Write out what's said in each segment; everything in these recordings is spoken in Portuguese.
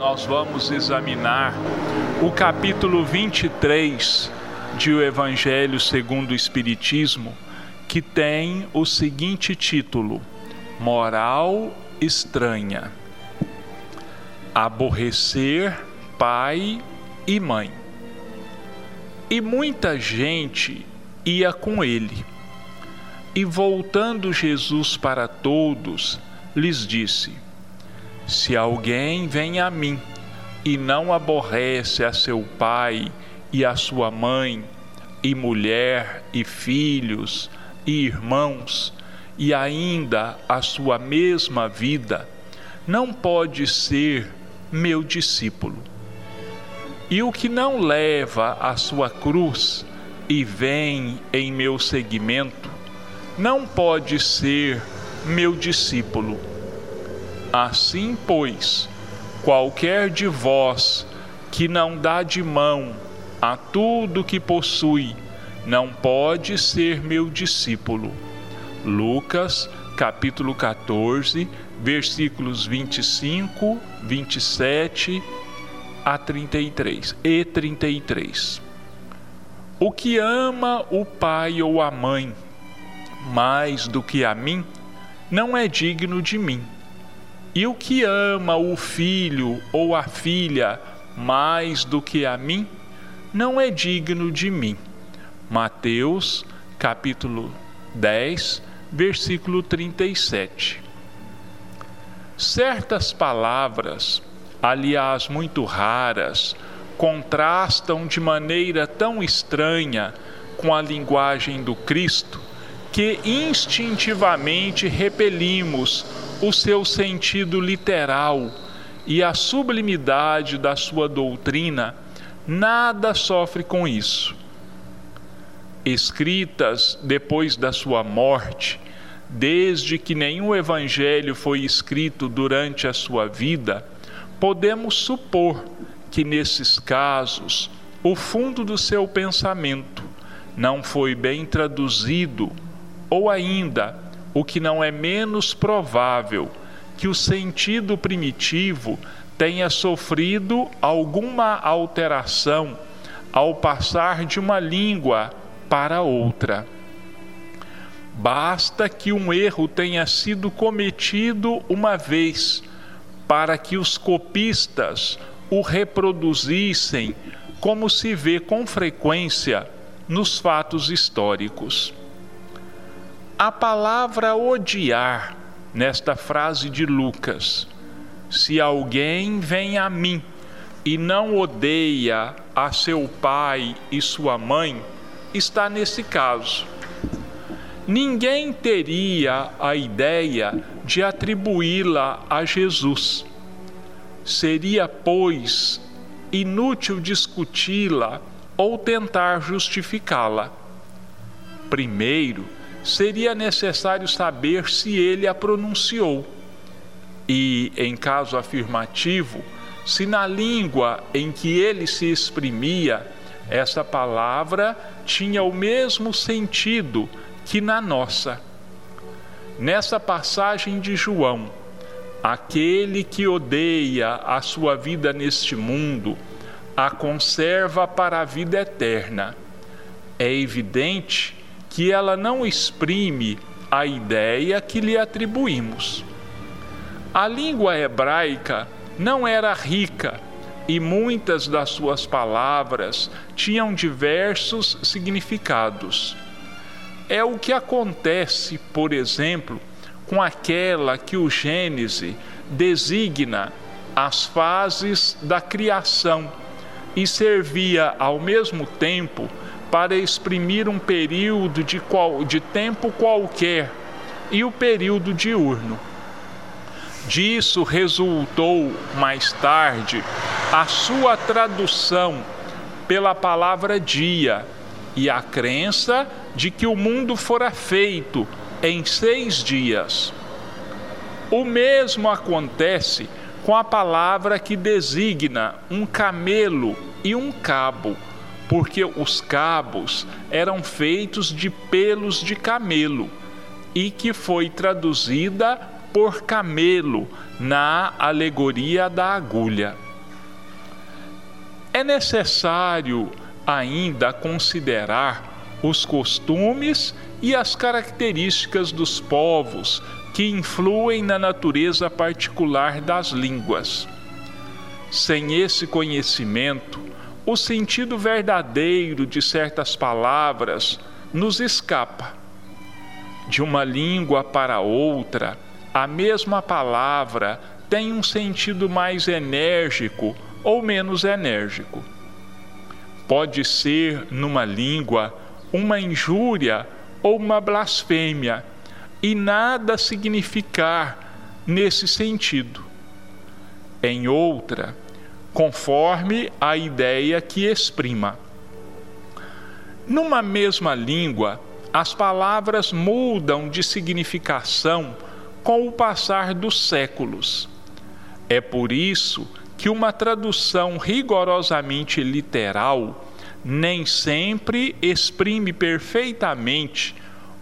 Nós vamos examinar o capítulo 23 de O Evangelho segundo o Espiritismo, que tem o seguinte título: Moral estranha. Aborrecer pai e mãe. E muita gente ia com ele. E voltando Jesus para todos, lhes disse: se alguém vem a mim e não aborrece a seu pai e a sua mãe, e mulher, e filhos, e irmãos, e ainda a sua mesma vida, não pode ser meu discípulo. E o que não leva a sua cruz e vem em meu seguimento, não pode ser meu discípulo. Assim, pois, qualquer de vós que não dá de mão a tudo que possui, não pode ser meu discípulo. Lucas, capítulo 14, versículos 25, 27 a 33 e 33. O que ama o pai ou a mãe mais do que a mim, não é digno de mim. E o que ama o filho ou a filha mais do que a mim, não é digno de mim. Mateus, capítulo 10, versículo 37. Certas palavras, aliás muito raras, contrastam de maneira tão estranha com a linguagem do Cristo que instintivamente repelimos o seu sentido literal e a sublimidade da sua doutrina, nada sofre com isso. Escritas depois da sua morte, desde que nenhum evangelho foi escrito durante a sua vida, podemos supor que nesses casos o fundo do seu pensamento não foi bem traduzido, ou ainda o que não é menos provável que o sentido primitivo tenha sofrido alguma alteração ao passar de uma língua para outra. Basta que um erro tenha sido cometido uma vez para que os copistas o reproduzissem, como se vê com frequência nos fatos históricos. A palavra odiar, nesta frase de Lucas, se alguém vem a mim e não odeia a seu pai e sua mãe, está nesse caso. Ninguém teria a ideia de atribuí-la a Jesus. Seria, pois, inútil discuti-la ou tentar justificá-la. Primeiro, seria necessário saber se ele a pronunciou. E, em caso afirmativo, se na língua em que ele se exprimia, essa palavra tinha o mesmo sentido que na nossa. Nessa passagem de João, aquele que odeia a sua vida neste mundo, a conserva para a vida eterna. É evidente que ela não exprime a ideia que lhe atribuímos. A língua hebraica não era rica e muitas das suas palavras tinham diversos significados. É o que acontece, por exemplo, com aquela que o Gênese designa as fases da criação e servia ao mesmo tempo para exprimir um período de, qual, de tempo qualquer e o período diurno. Disso resultou mais tarde a sua tradução pela palavra dia e a crença de que o mundo fora feito em seis dias. O mesmo acontece com a palavra que designa um camelo e um cabo porque os cabos eram feitos de pelos de camelo e que foi traduzida por camelo na alegoria da agulha. é necessário ainda considerar os costumes e as características dos povos que influem na natureza particular das línguas. Sem esse conhecimento, o sentido verdadeiro de certas palavras nos escapa. De uma língua para outra, a mesma palavra tem um sentido mais enérgico ou menos enérgico. Pode ser, numa língua, uma injúria ou uma blasfêmia, e nada significar nesse sentido. Em outra, conforme a ideia que exprima. Numa mesma língua, as palavras mudam de significação com o passar dos séculos. É por isso que uma tradução rigorosamente literal nem sempre exprime perfeitamente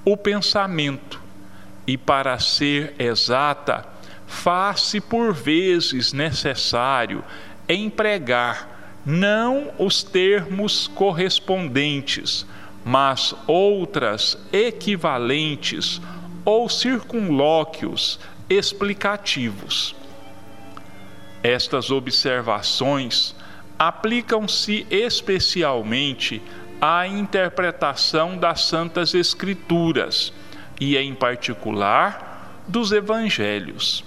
o pensamento, e para ser exata, faz-se por vezes necessário empregar não os termos correspondentes, mas outras equivalentes ou circunlóquios explicativos. Estas observações aplicam-se especialmente à interpretação das Santas Escrituras e, em particular, dos Evangelhos.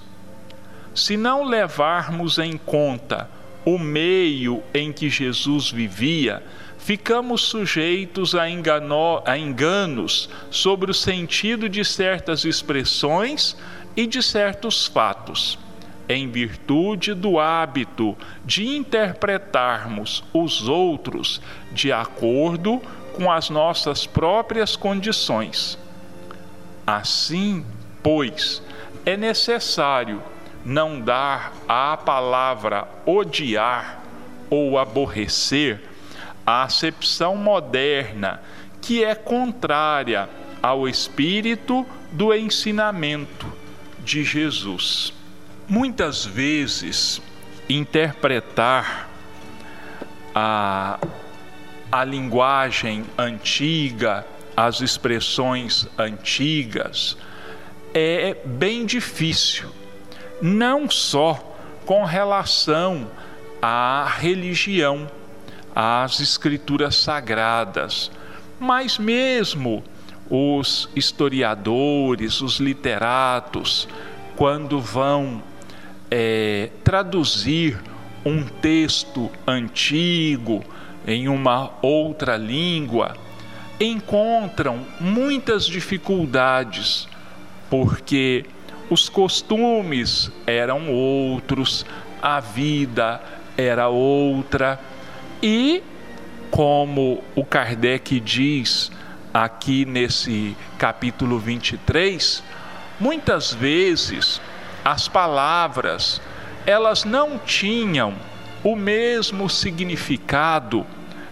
Se não levarmos em conta o meio em que Jesus vivia, ficamos sujeitos a, engano, a enganos sobre o sentido de certas expressões e de certos fatos em virtude do hábito de interpretarmos os outros de acordo com as nossas próprias condições. Assim, pois, é necessário não dar à palavra odiar ou aborrecer a acepção moderna que é contrária ao espírito do ensinamento de Jesus. Muitas vezes interpretar a, a linguagem antiga, as expressões antigas, é bem difícil, não só com relação à religião, às escrituras sagradas, mas mesmo os historiadores, os literatos, quando vão é, traduzir um texto antigo em uma outra língua, encontram muitas dificuldades, porque os costumes eram outros, a vida era outra, e, como o Kardec diz aqui nesse capítulo 23, muitas vezes as palavras, elas não tinham o mesmo significado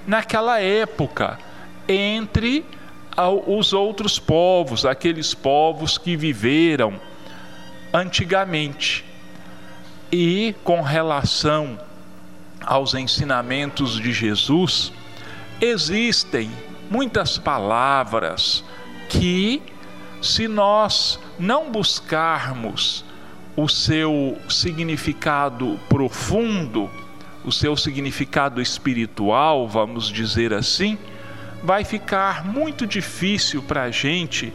naquela época entre os outros povos, aqueles povos que viveram antigamente. E com relação aos ensinamentos de Jesus, existem muitas palavras que, se nós não buscarmos o seu significado profundo, o seu significado espiritual, vamos dizer assim, vai ficar muito difícil para a gente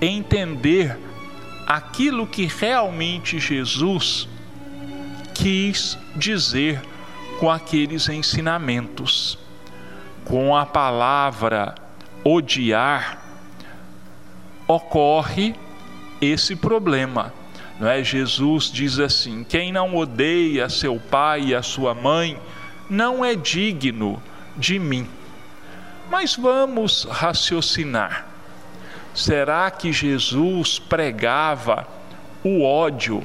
entender aquilo que realmente Jesus quis dizer com aqueles ensinamentos. Com a palavra odiar, ocorre esse problema não é? Jesus diz assim: quem não odeia seu pai e a sua mãe não é digno de mim. Mas vamos raciocinar. Será que Jesus pregava o ódio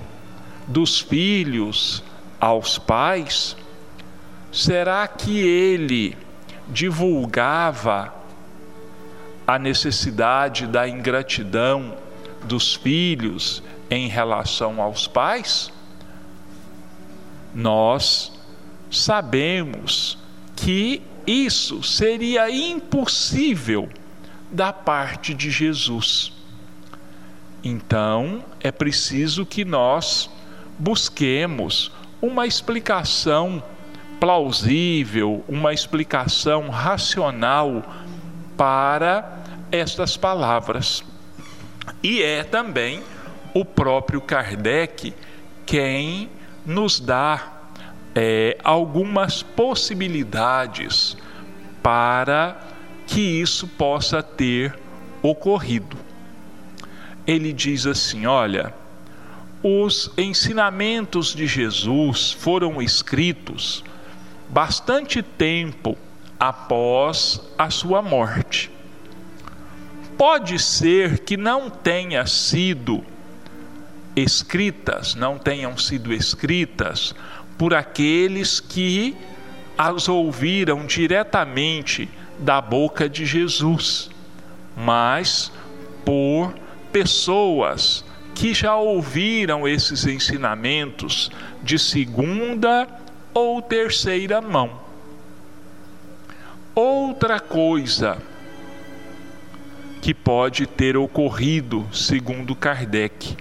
dos filhos aos pais? Será que ele divulgava a necessidade da ingratidão dos filhos em relação aos pais, nós sabemos que isso seria impossível da parte de Jesus. Então, é preciso que nós busquemos uma explicação plausível, uma explicação racional para estas palavras. E é também o próprio Kardec quem nos dá é, algumas possibilidades para que isso possa ter ocorrido. Ele diz assim: olha, os ensinamentos de Jesus foram escritos bastante tempo após a sua morte. Pode ser que não tenha sido escritas, não tenham sido escritas por aqueles que as ouviram diretamente da boca de Jesus, mas por pessoas que já ouviram esses ensinamentos de segunda ou terceira mão. Outra coisa que pode ter ocorrido, segundo Kardec,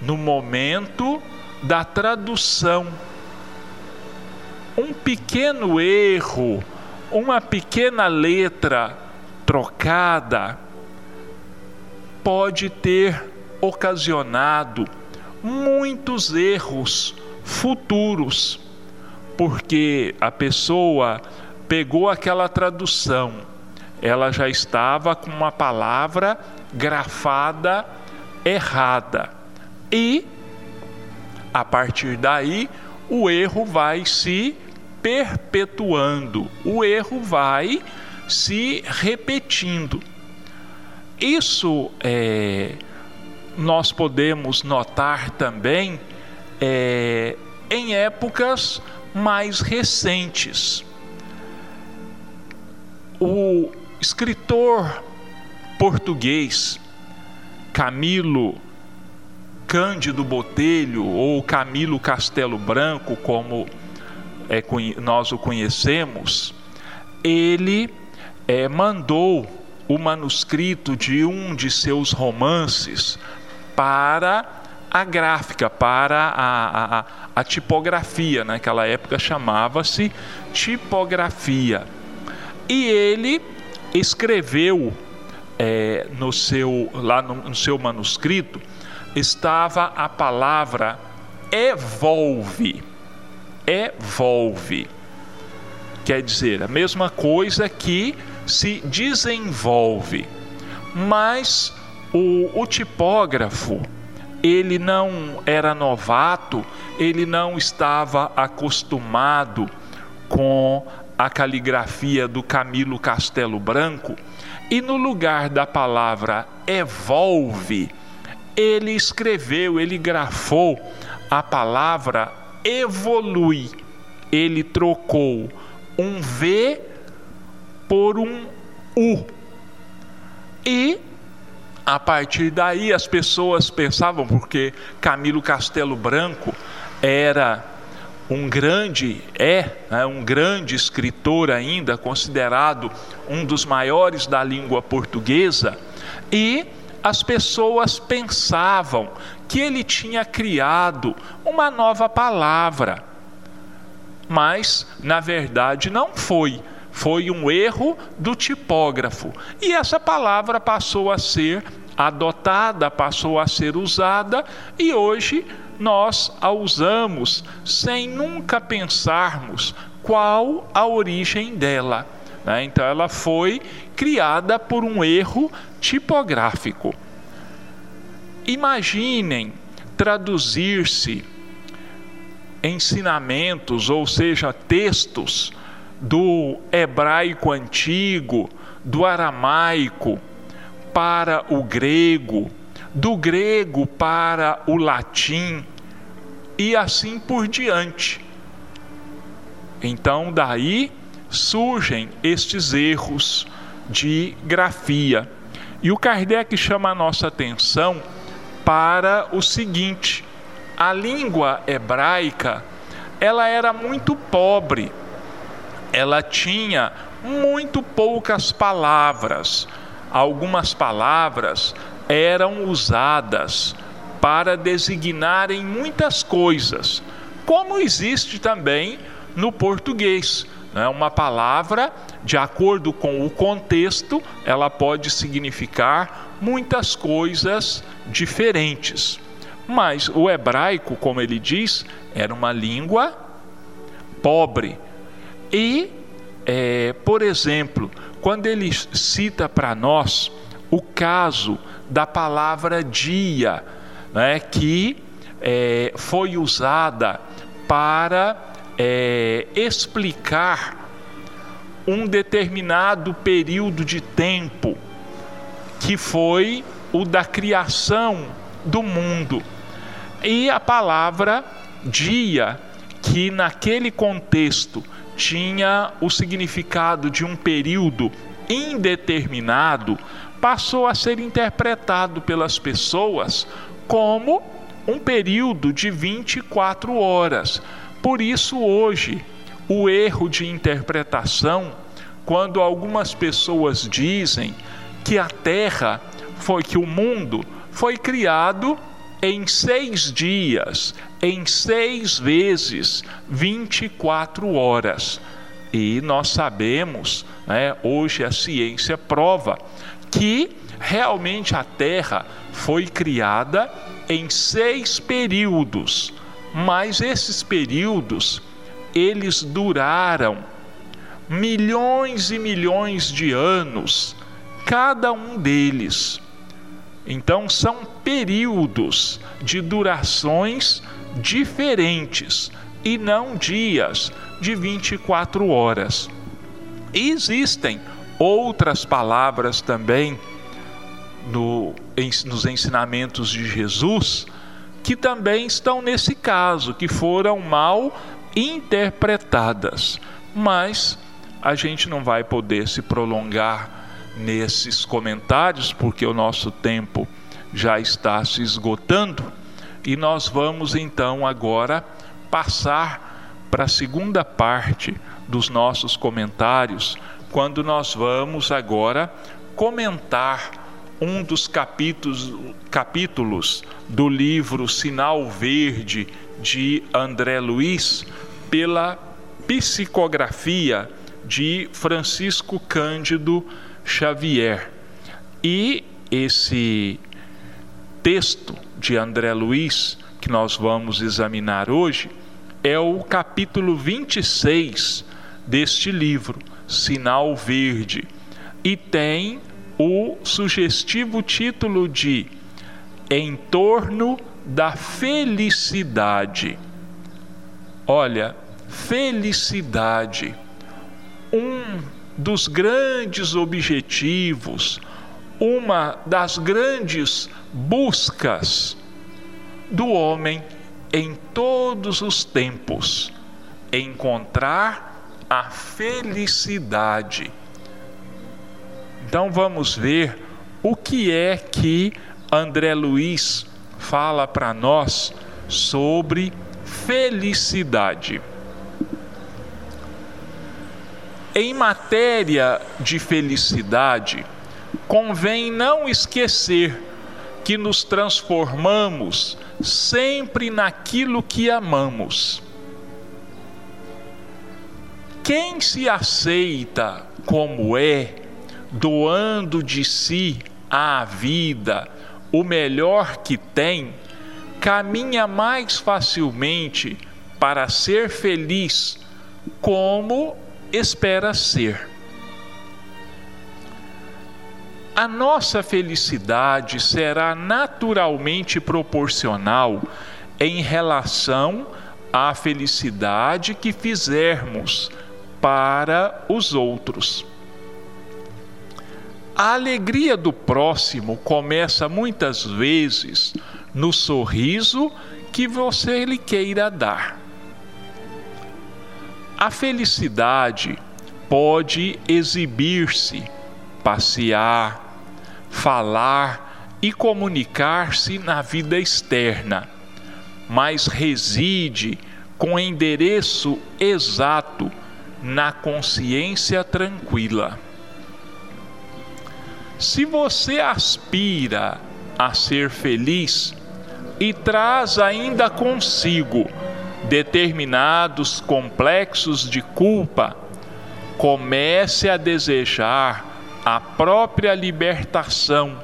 no momento da tradução. Um pequeno erro, uma pequena letra trocada, pode ter ocasionado muitos erros futuros, porque a pessoa pegou aquela tradução, ela já estava com uma palavra grafada errada. E a partir daí, o erro vai se perpetuando, o erro vai se repetindo. Isso é, nós podemos notar também é, em épocas mais recentes. O escritor português Camilo Cândido Botelho ou Camilo Castelo Branco, como é, nós o conhecemos, ele é, mandou o manuscrito de um de seus romances para a gráfica, para a, a, a tipografia. Naquela época chamava-se tipografia. E ele escreveu é, no seu, lá no, no seu manuscrito estava a palavra evolve. Evolve. Quer dizer, a mesma coisa que se desenvolve. Mas o, o tipógrafo, ele não era novato, ele não estava acostumado com a caligrafia do Camilo Castelo Branco, e no lugar da palavra evolve, ele escreveu, ele grafou a palavra evolui. Ele trocou um V por um U. E a partir daí as pessoas pensavam, porque Camilo Castelo Branco era um grande, é né, um grande escritor ainda, considerado um dos maiores da língua portuguesa, e as pessoas pensavam que ele tinha criado uma nova palavra. Mas, na verdade, não foi. Foi um erro do tipógrafo. E essa palavra passou a ser adotada, passou a ser usada, e hoje nós a usamos sem nunca pensarmos qual a origem dela. Né? Então, ela foi criada por um erro tipográfico. Imaginem traduzir-se ensinamentos, ou seja, textos do hebraico antigo, do aramaico para o grego, do grego para o latim e assim por diante. Então, daí surgem estes erros de grafia. E o Kardec chama a nossa atenção para o seguinte: a língua hebraica ela era muito pobre. ela tinha muito poucas palavras. Algumas palavras eram usadas para designarem muitas coisas, como existe também no português. Né? Uma palavra, de acordo com o contexto, ela pode significar muitas coisas diferentes. Mas o hebraico, como ele diz, era uma língua pobre. E, é, por exemplo, quando ele cita para nós o caso da palavra dia, né, que é, foi usada para é, explicar um determinado período de tempo, que foi o da criação do mundo. E a palavra dia, que naquele contexto tinha o significado de um período indeterminado, passou a ser interpretado pelas pessoas como um período de 24 horas. Por isso, hoje, o erro de interpretação, quando algumas pessoas dizem que a Terra foi que o mundo foi criado em seis dias, em seis vezes 24 horas. E nós sabemos, né, hoje a ciência prova, que realmente a Terra foi criada em seis períodos, mas esses períodos eles duraram milhões e milhões de anos, cada um deles. Então são períodos de durações diferentes e não dias de 24 horas. Existem outras palavras também no, nos ensinamentos de Jesus que também estão nesse caso, que foram mal interpretadas. Mas a gente não vai poder se prolongar nesses comentários, porque o nosso tempo já está se esgotando, e nós vamos então agora passar para a segunda parte dos nossos comentários, quando nós vamos agora comentar um dos capítulos, capítulos do livro Sinal Verde de André Luiz, pela psicografia de Francisco Cândido Xavier. E esse texto de André Luiz, que nós vamos examinar hoje, é o capítulo 26 deste livro, Sinal Verde, e tem o sugestivo título de Em torno da felicidade. Olha, felicidade, um dos grandes objetivos, uma das grandes buscas do homem em todos os tempos, encontrar a felicidade. Então vamos ver o que é que André Luiz fala para nós sobre felicidade. Em matéria de felicidade, convém não esquecer que nos transformamos sempre naquilo que amamos. Quem se aceita como é, doando de si à vida o melhor que tem, caminha mais facilmente para ser feliz como espera ser. A nossa felicidade será naturalmente proporcional em relação à felicidade que fizermos para os outros. A alegria do próximo começa muitas vezes no sorriso que você lhe queira dar. A felicidade pode exibir-se, passear, falar e comunicar-se na vida externa, mas reside com endereço exato na consciência tranquila. Se você aspira a ser feliz e traz ainda consigo determinados complexos de culpa, comece a desejar a própria libertação,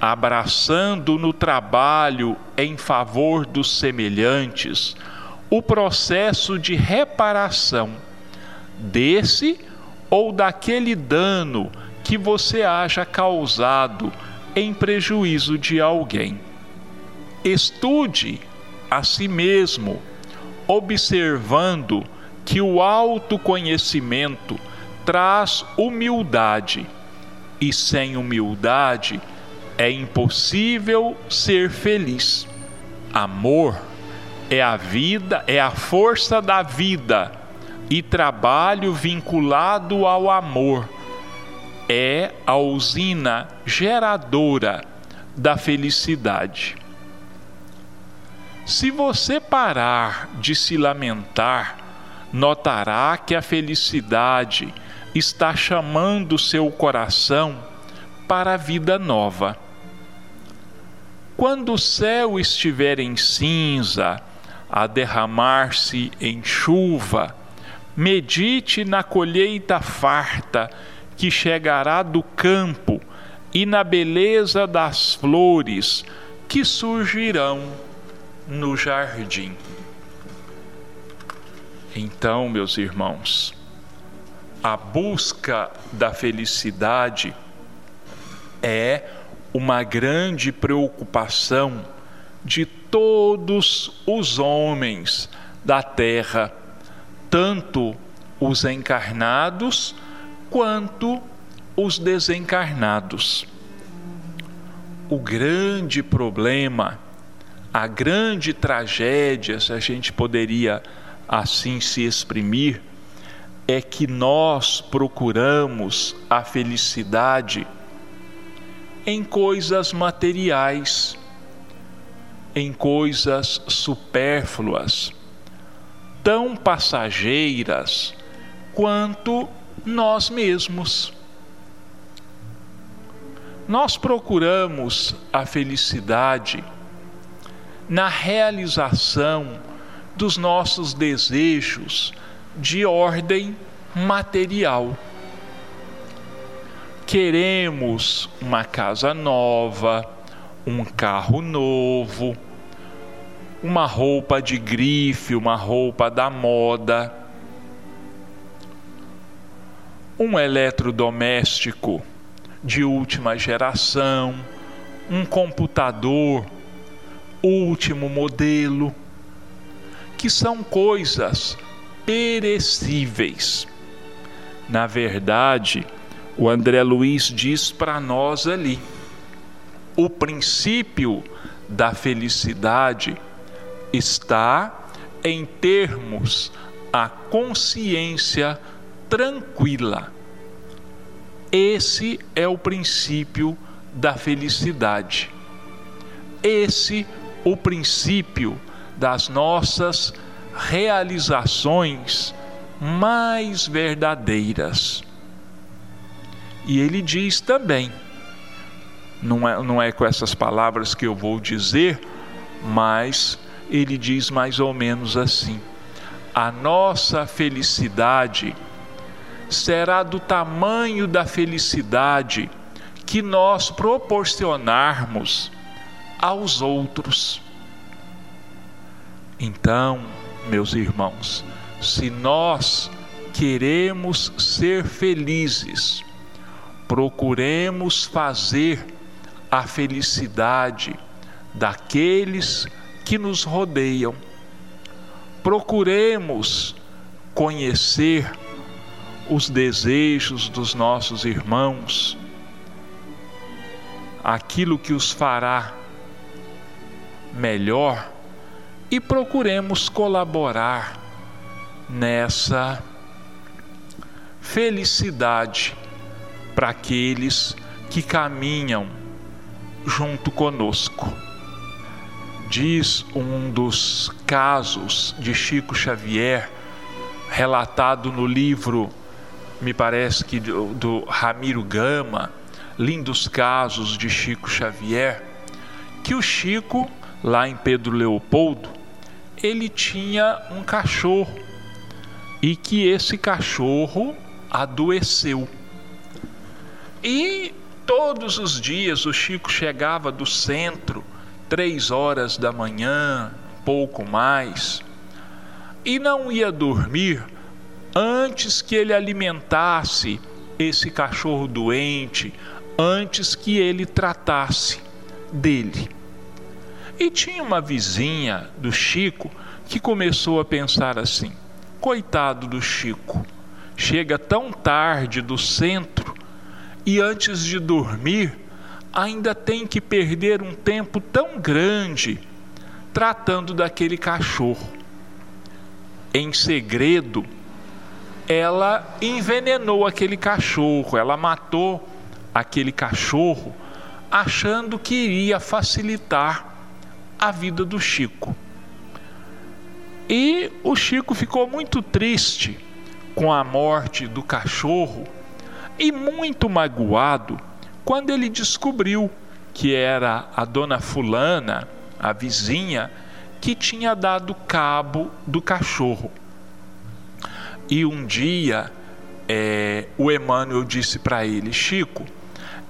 abraçando no trabalho em favor dos semelhantes o processo de reparação desse ou daquele dano que você haja causado em prejuízo de alguém. Estude a si mesmo, observando que o autoconhecimento traz humildade, e sem humildade é impossível ser feliz. Amor é a vida, é a força da vida, e trabalho vinculado ao amor é a usina geradora da felicidade. Se você parar de se lamentar, notará que a felicidade está chamando seu coração para a vida nova. Quando o céu estiver em cinza, a derramar-se em chuva, medite na colheita farta que chegará do campo e na beleza das flores que surgirão no jardim. Então, meus irmãos, a busca da felicidade é uma grande preocupação de todos os homens da terra, tanto os encarnados quanto os desencarnados. O grande problema, a grande tragédia, se a gente poderia assim se exprimir, é que nós procuramos a felicidade em coisas materiais, em coisas supérfluas, tão passageiras quanto nós mesmos. Nós procuramos a felicidade na realização dos nossos desejos de ordem material. Queremos uma casa nova, um carro novo, uma roupa de grife, uma roupa da moda, um eletrodoméstico de última geração, um computador último modelo, que são coisas perecíveis. Na verdade, o André Luiz diz para nós ali: o princípio da felicidade está em termos a consciência tranquila. Esse é o princípio da felicidade. Esse o princípio das nossas realizações mais verdadeiras. E ele diz também, não é, não é com essas palavras que eu vou dizer, mas ele diz mais ou menos assim: a nossa felicidade será do tamanho da felicidade que nós proporcionarmos aos outros. Então, meus irmãos, se nós queremos ser felizes, procuremos fazer a felicidade daqueles que nos rodeiam. Procuremos conhecer os desejos dos nossos irmãos, aquilo que os fará melhor e procuremos colaborar nessa felicidade para aqueles que caminham junto conosco. Diz um dos casos de Chico Xavier relatado no livro, me parece que do, do Ramiro Gama, Lindos Casos de Chico Xavier, que o Chico, lá em Pedro Leopoldo, ele tinha um cachorro e que esse cachorro adoeceu. E todos os dias o Chico chegava do centro, três horas da manhã, pouco mais, e não ia dormir antes que ele alimentasse esse cachorro doente, antes que ele tratasse dele. E tinha uma vizinha do Chico que começou a pensar assim: coitado do Chico, chega tão tarde do centro e antes de dormir ainda tem que perder um tempo tão grande tratando daquele cachorro. Em segredo, ela envenenou aquele cachorro, ela matou aquele cachorro, achando que iria facilitar a vida do Chico. E o Chico ficou muito triste com a morte do cachorro e muito magoado quando ele descobriu que era a dona Fulana, a vizinha, que tinha dado cabo do cachorro. E um dia é, o Emmanuel disse para ele: Chico,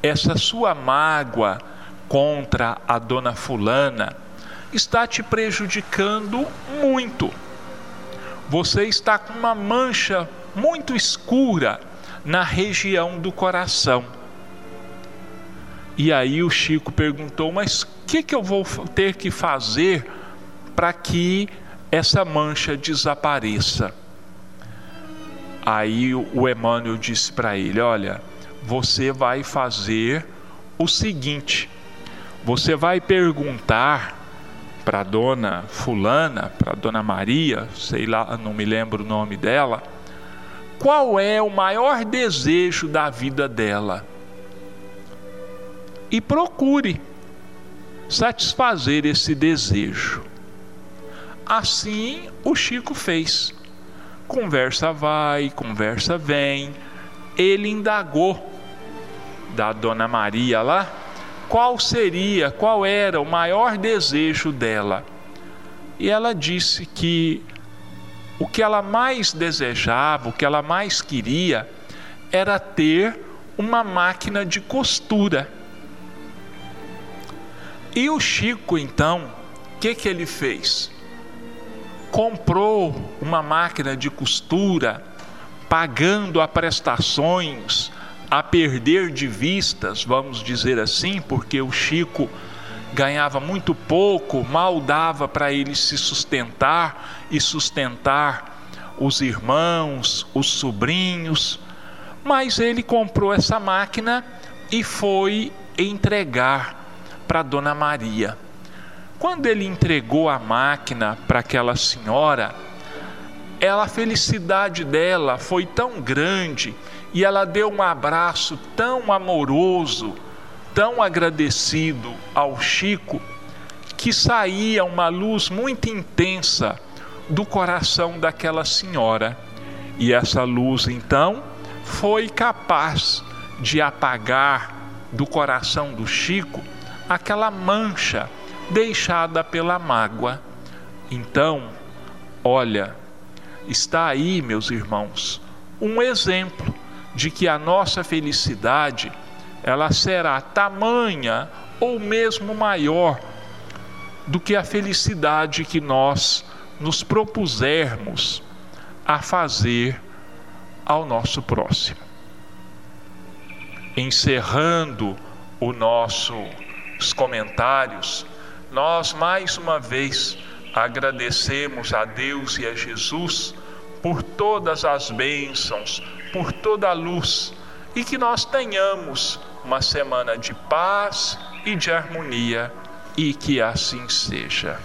essa sua mágoa contra a dona Fulana está te prejudicando muito. Você está com uma mancha muito escura na região do coração. E aí o Chico perguntou: Mas o que, que eu vou ter que fazer para que essa mancha desapareça? Aí o Emmanuel disse para ele: Olha, você vai fazer o seguinte: você vai perguntar para dona Fulana, para dona Maria, sei lá, não me lembro o nome dela qual é o maior desejo da vida dela. E procure satisfazer esse desejo. Assim o Chico fez. Conversa vai, conversa vem. Ele indagou da dona Maria lá qual seria, qual era o maior desejo dela. E ela disse que o que ela mais desejava, o que ela mais queria, era ter uma máquina de costura. E o Chico, então, o que, que ele fez? Comprou uma máquina de costura, pagando a prestações, a perder de vistas, vamos dizer assim, porque o Chico ganhava muito pouco, mal dava para ele se sustentar e sustentar os irmãos, os sobrinhos, mas ele comprou essa máquina e foi entregar para Dona Maria. Quando ele entregou a máquina para aquela senhora, ela, a felicidade dela foi tão grande e ela deu um abraço tão amoroso tão agradecido ao Chico que saía uma luz muito intensa do coração daquela senhora. E essa luz então foi capaz de apagar do coração do Chico aquela mancha deixada pela mágoa. Então, olha, está aí, meus irmãos, um exemplo de que a nossa felicidade ela será tamanha ou mesmo maior do que a felicidade que nós nos propusermos a fazer ao nosso próximo. Encerrando os nossos comentários, nós mais uma vez agradecemos a Deus e a Jesus por todas as bênçãos, por toda a luz e que nós tenhamos uma semana de paz e de harmonia e que assim seja.